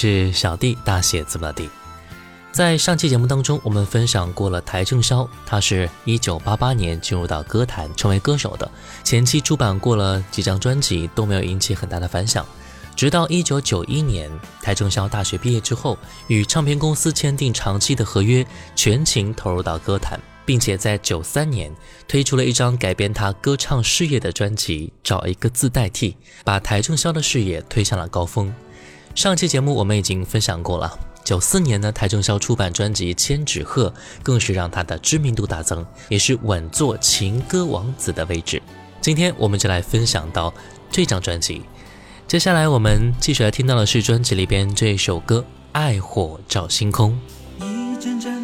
是小弟，大写字母的。在上期节目当中，我们分享过了邰正宵，他是一九八八年进入到歌坛成为歌手的，前期出版过了几张专辑都没有引起很大的反响，直到一九九一年，邰正宵大学毕业之后，与唱片公司签订长期的合约，全情投入到歌坛，并且在九三年推出了一张改编他歌唱事业的专辑《找一个字代替》，把邰正宵的事业推向了高峰。上期节目我们已经分享过了，九四年呢，邰正宵出版专辑《千纸鹤》，更是让他的知名度大增，也是稳坐情歌王子的位置。今天我们就来分享到这张专辑。接下来我们继续来听到的是专辑里边这首歌《爱火照星空》。一阵阵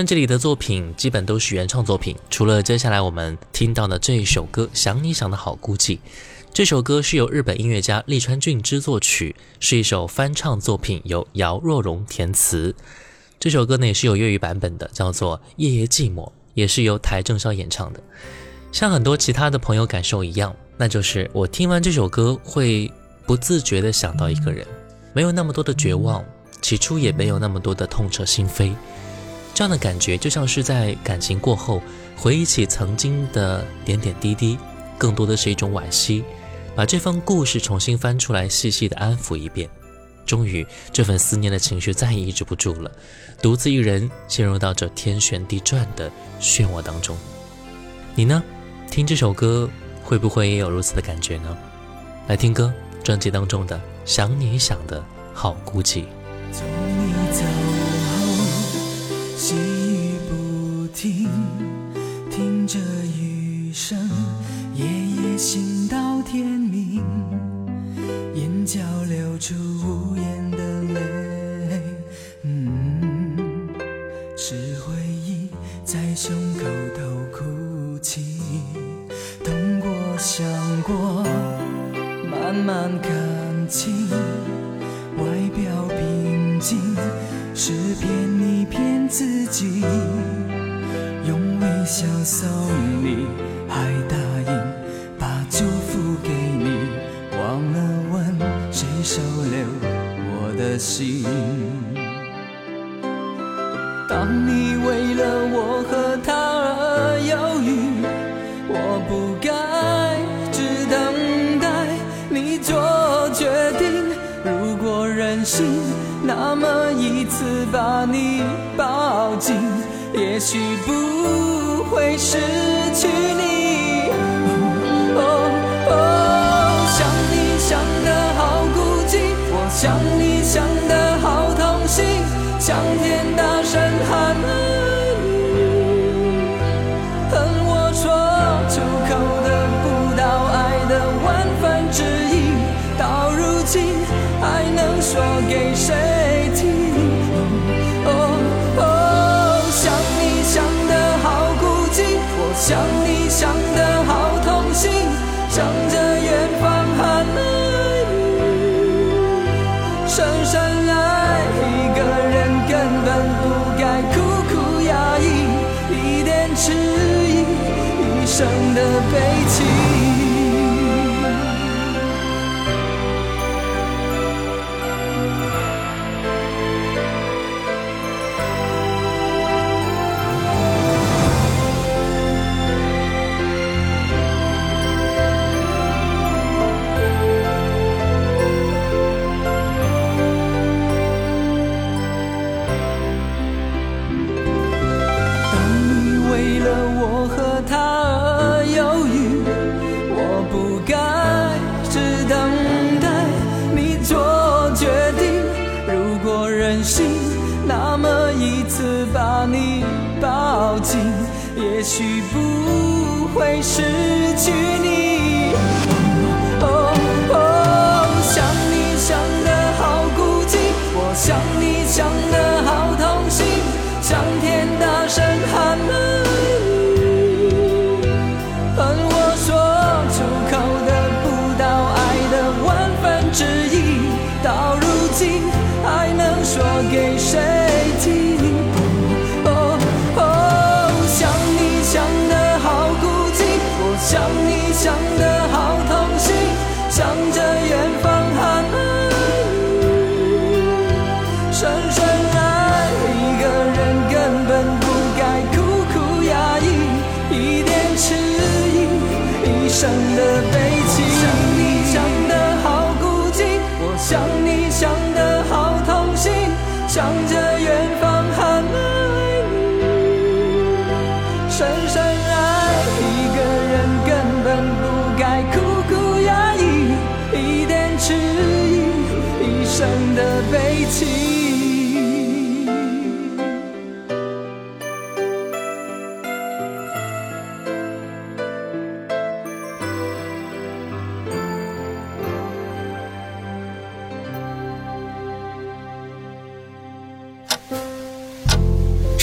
专辑里的作品基本都是原创作品，除了接下来我们听到的这一首歌《想你想的好孤寂》。这首歌是由日本音乐家利川俊之作曲，是一首翻唱作品，由姚若龙填词。这首歌呢也是有粤语版本的，叫做《夜夜寂寞》，也是由台正宵演唱的。像很多其他的朋友感受一样，那就是我听完这首歌会不自觉地想到一个人，没有那么多的绝望，起初也没有那么多的痛彻心扉。这样的感觉就像是在感情过后回忆起曾经的点点滴滴，更多的是一种惋惜，把这份故事重新翻出来，细细的安抚一遍。终于，这份思念的情绪再也抑制不住了，独自一人陷入到这天旋地转的漩涡当中。你呢？听这首歌会不会也有如此的感觉呢？来听歌，专辑当中的《想你想的好孤寂》。细雨不停，听着雨声，夜夜醒到天明，眼角流出无言的泪，嗯，是回忆在胸口头哭泣，痛过想过，慢慢看清。外表平静，是骗自己。用微笑送你，还答应把祝福给你，忘了问谁收留我的心。当你为了我和他而犹豫，我不该只等待你做决定。如果任性，那么一次把你，也许不会失去你。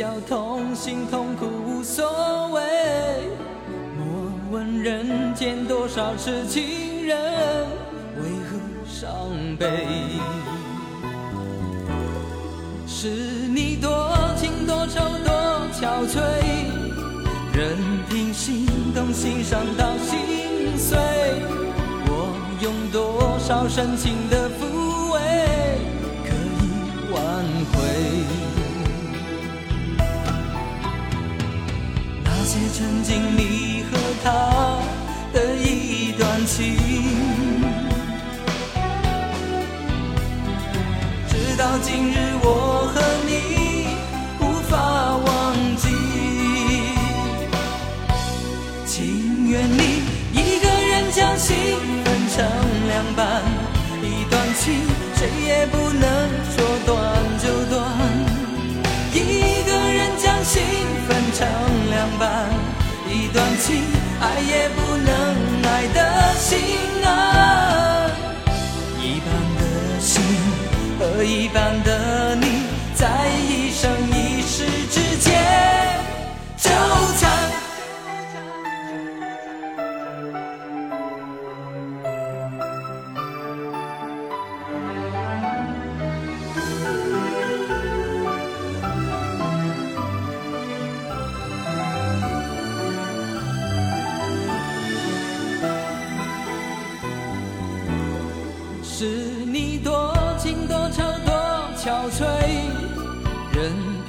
谁叫同心痛苦无所谓？莫问人间多少痴情人，为何伤悲？是你多情多愁多憔悴，任凭心动心伤到心碎。我用多少深情的抚曾经你和他的一段情，直到今日我爱也不能爱的心啊。一半的心和一半的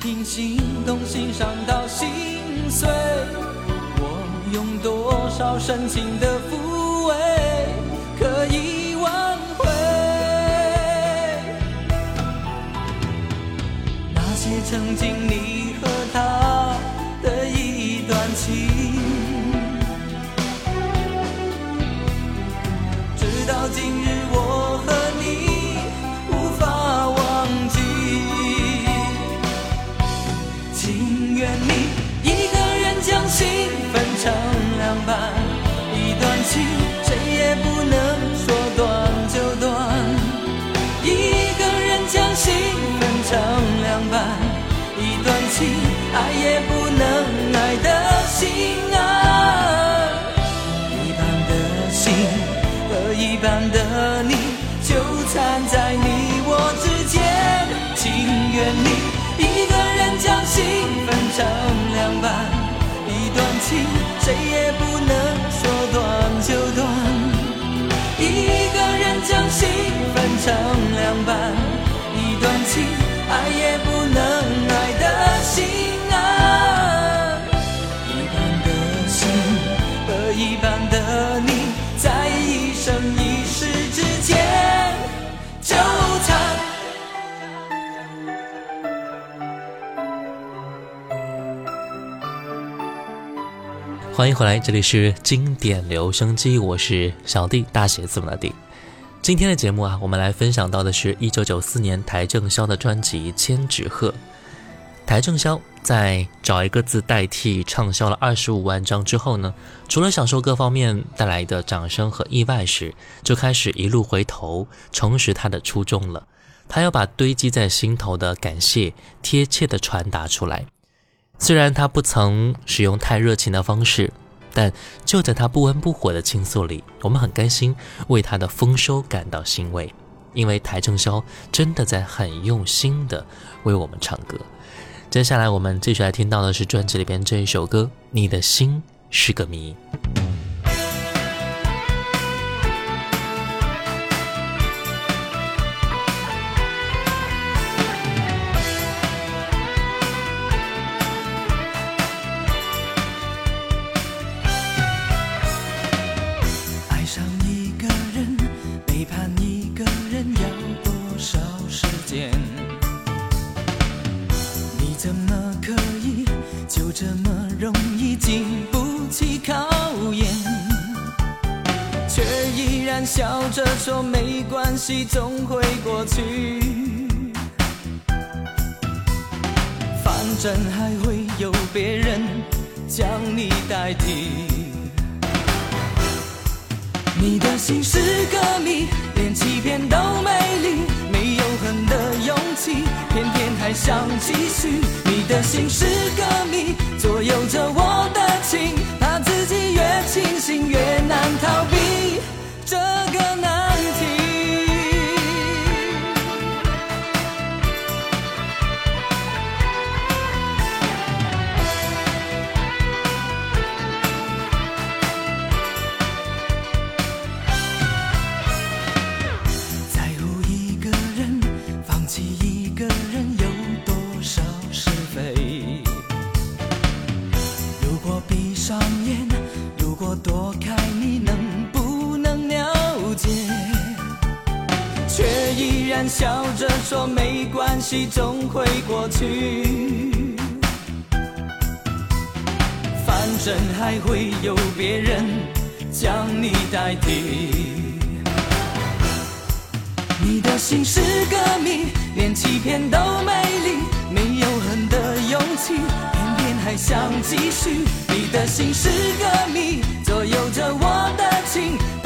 听心动心伤到心碎。我用多少深情的抚慰，可以挽回那些曾经你人将心分成两半，一段情爱也不能爱的心啊。一半的心和一半的你，纠缠在你我之间。情愿你一个人将心分成两半，一段情谁也不欢迎回来，这里是经典留声机，我是小弟，大写字母的弟。今天的节目啊，我们来分享到的是一九九四年邰正宵的专辑《千纸鹤》。邰正宵在找一个字代替畅销了二十五万张之后呢，除了享受各方面带来的掌声和意外时，就开始一路回头，重拾他的初衷了。他要把堆积在心头的感谢贴切地传达出来。虽然他不曾使用太热情的方式，但就在他不温不火的倾诉里，我们很开心为他的丰收感到欣慰，因为邰正宵真的在很用心的为我们唱歌。接下来我们继续来听到的是专辑里边这一首歌《你的心是个谜》。没关系，总会过去。反正还会有别人将你代替。你的心是个谜，连欺骗都美丽，没有恨的勇气，偏偏还想继续。你的心是个谜，左右着我的情，怕自己越清醒越难逃避。总会过去。反正还会有别人将你代替。你的心是个谜，连欺骗都美丽，没有恨的勇气，偏偏还想继续。你的心是个谜，左右着我的情。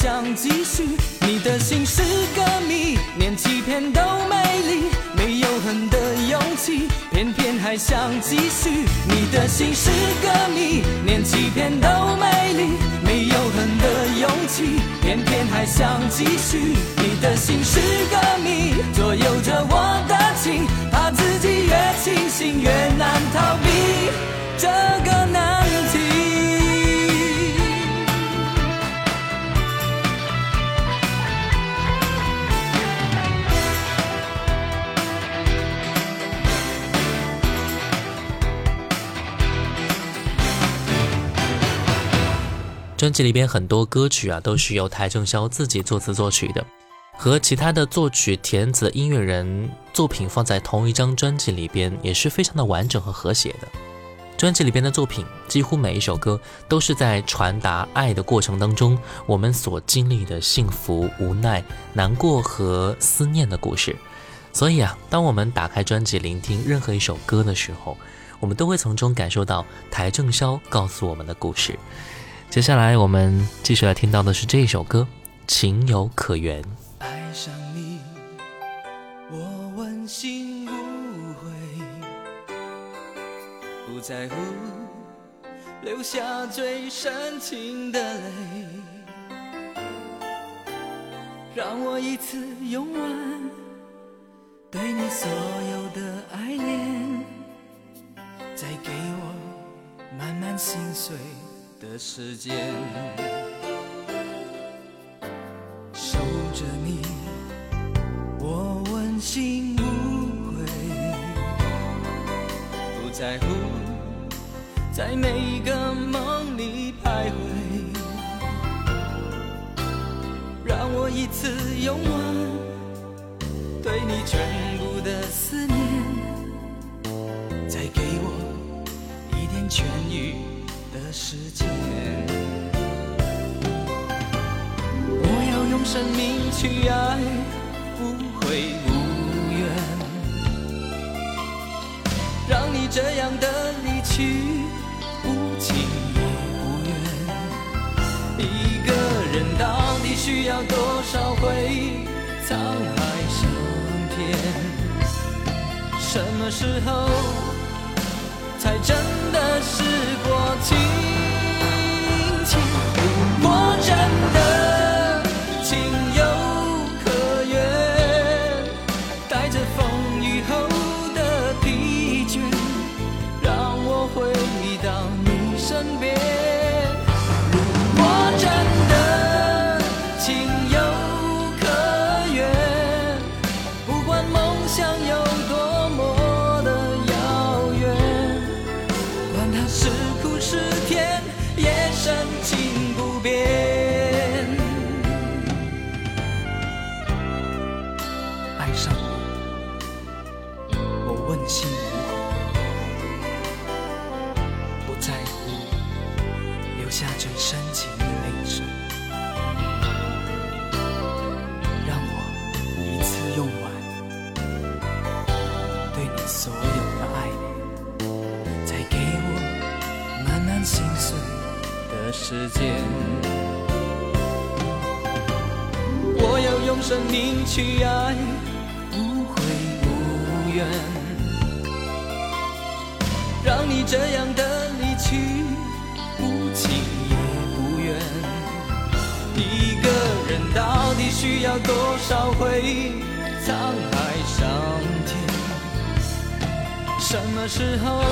想继续。你的心是个谜，连欺骗都美丽，没有恨的勇气。偏偏还想继续，你的心是个谜，连欺骗都美丽，没有恨的勇气。偏偏还想继续，你的心是个谜，左右着我的情，怕自己越清醒越难逃避这个难专辑里边很多歌曲啊，都是由邰正宵自己作词作曲的，和其他的作曲填词音乐人作品放在同一张专辑里边，也是非常的完整和和谐的。专辑里边的作品，几乎每一首歌都是在传达爱的过程当中，我们所经历的幸福、无奈、难过和思念的故事。所以啊，当我们打开专辑聆听任何一首歌的时候，我们都会从中感受到邰正宵告诉我们的故事。接下来我们继续来听到的是这一首歌情有可原。爱上你我问心无愧不在乎留下最深情的泪让我一次用完对你所有的爱恋再给我满满心碎的时间，守着你，我问心无愧，不在乎在每个梦里徘徊，让我一次用完。对你全部的思念，再给我一点痊愈的时间。我要用生命去爱，无悔无怨，让你这样的离去，无情也无怨。一个人到底需要多少回沧海桑田？什么时候才真的是过期生命去爱，无悔无怨，让你这样的离去，不情也不愿。一个人到底需要多少回沧海桑田？什么时候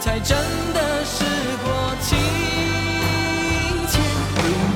才真的是过情？你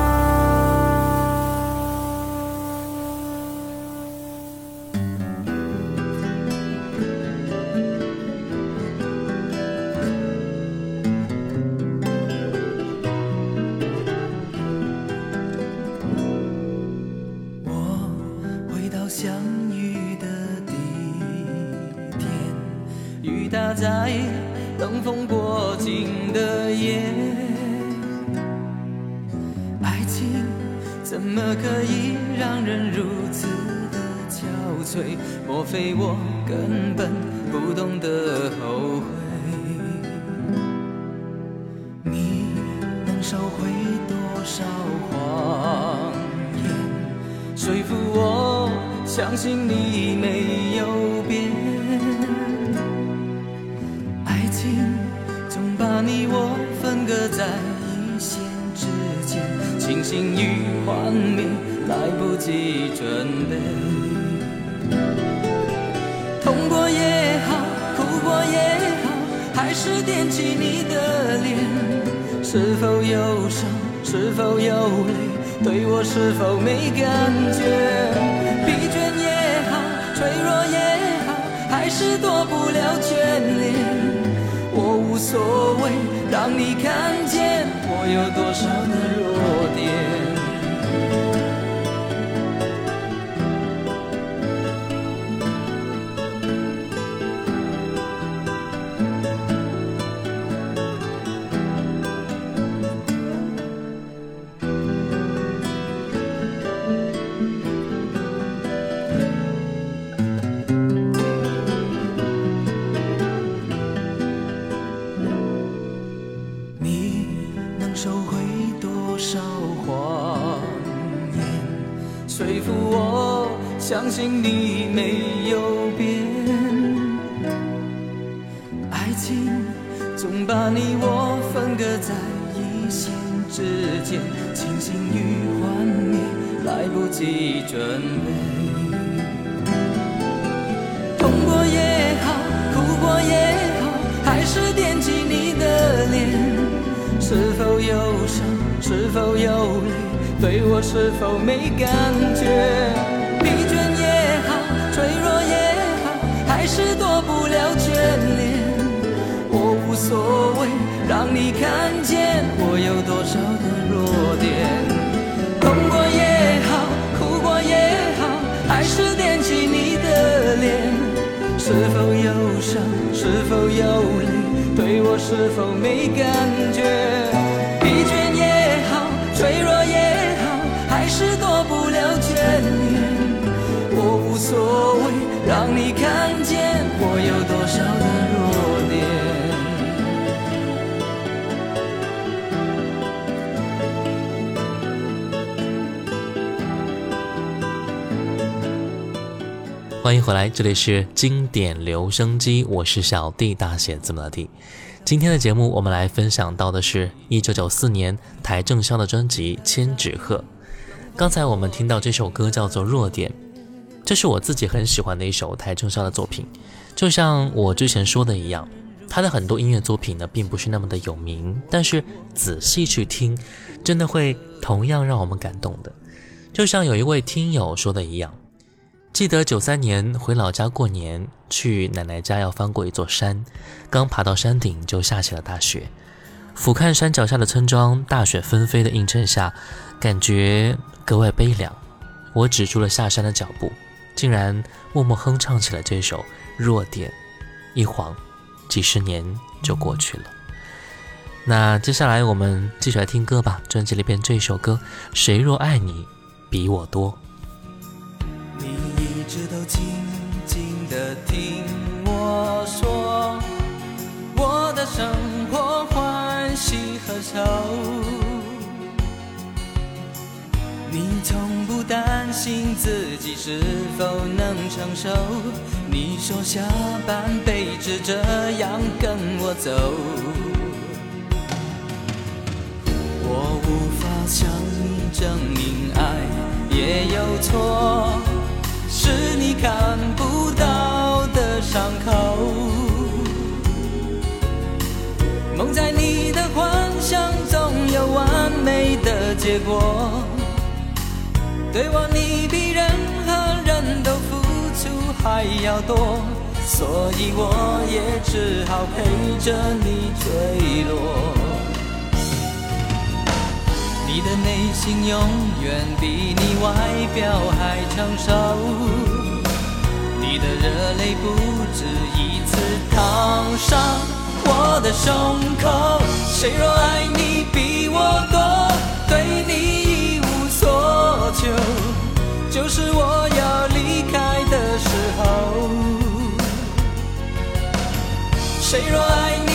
信你没有变，爱情总把你我分隔在一线之间，清醒与幻灭来不及准备。痛过也好，哭过也好，还是惦记你的脸。是否忧伤？是否有泪？对我是否没感觉？是躲不了眷恋。我无所谓，让你看见我有多少相信你没有变，爱情总把你我分隔在一线之间，清醒与幻灭来不及准备。痛过也好，哭过也好，还是惦记你的脸。是否忧伤？是否有泪？对我是否没感觉？是躲不了眷恋。我无所谓，让你看见我有多少的弱点。痛过也好，哭过也好，还是惦记你的脸。是否忧伤？是否有泪？对我是否没感觉？疲倦也好，脆弱也好，还是躲不了眷恋。我无所谓，让你看欢迎回来，这里是经典留声机，我是小弟，大写字母的弟。今天的节目，我们来分享到的是一九九四年邰正宵的专辑《千纸鹤》。刚才我们听到这首歌叫做《弱点》。这是我自己很喜欢的一首邰正宵的作品，就像我之前说的一样，他的很多音乐作品呢，并不是那么的有名，但是仔细去听，真的会同样让我们感动的。就像有一位听友说的一样，记得九三年回老家过年，去奶奶家要翻过一座山，刚爬到山顶就下起了大雪，俯瞰山脚下的村庄，大雪纷飞的映衬下，感觉格外悲凉。我止住了下山的脚步。竟然默默哼唱起了这首《弱点》，一晃几十年就过去了。那接下来我们继续来听歌吧。专辑里边这首歌《谁若爱你比我多》。你一直都静静的听我说，我的生活欢喜和愁。你从不担心自己是否能承受，你说下半辈子这样跟我走。我无法向你证明爱也有错，是你看不到的伤口。梦在你的幻想中有完美的结果，对我你比任何人都付出还要多，所以我也只好陪着你坠落。你的内心永远比你外表还成熟，你的热泪不止一次烫伤我的胸口。谁若爱你比我多，对你一无所求，就是我要离开的时候。谁若爱你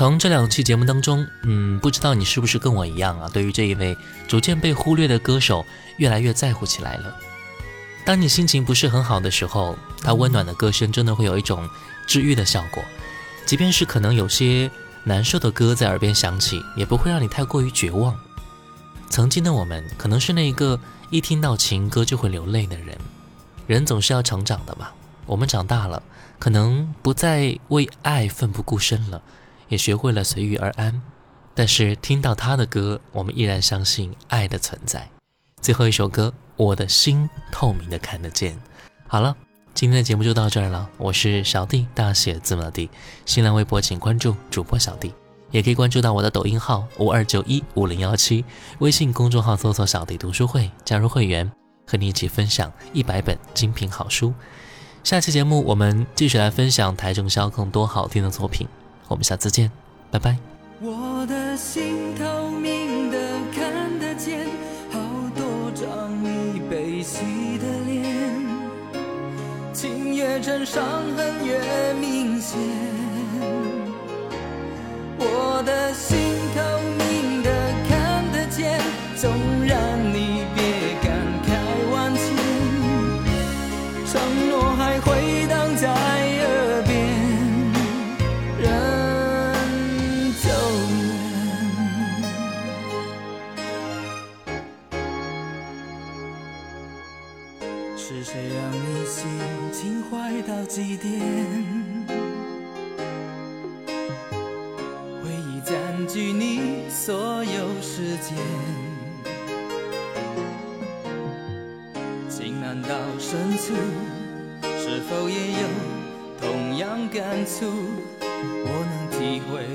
从这两期节目当中，嗯，不知道你是不是跟我一样啊？对于这一位逐渐被忽略的歌手。越来越在乎起来了。当你心情不是很好的时候，他温暖的歌声真的会有一种治愈的效果。即便是可能有些难受的歌在耳边响起，也不会让你太过于绝望。曾经的我们，可能是那一个一听到情歌就会流泪的人。人总是要成长的嘛。我们长大了，可能不再为爱奋不顾身了，也学会了随遇而安。但是听到他的歌，我们依然相信爱的存在。最后一首歌，我的心透明的看得见。好了，今天的节目就到这儿了。我是小弟，大写字母的弟。新浪微博请关注主播小弟，也可以关注到我的抖音号五二九一五零幺七，微信公众号搜索“小弟读书会”，加入会员，和你一起分享一百本精品好书。下期节目我们继续来分享台正宵更多好听的作品。我们下次见，拜拜。我的心透明的看得见。好多张你悲喜的脸，情越真，伤痕越明显。我的心透明几点？回忆占据你所有时间，情难到深处，是否也有同样感触，我能体会。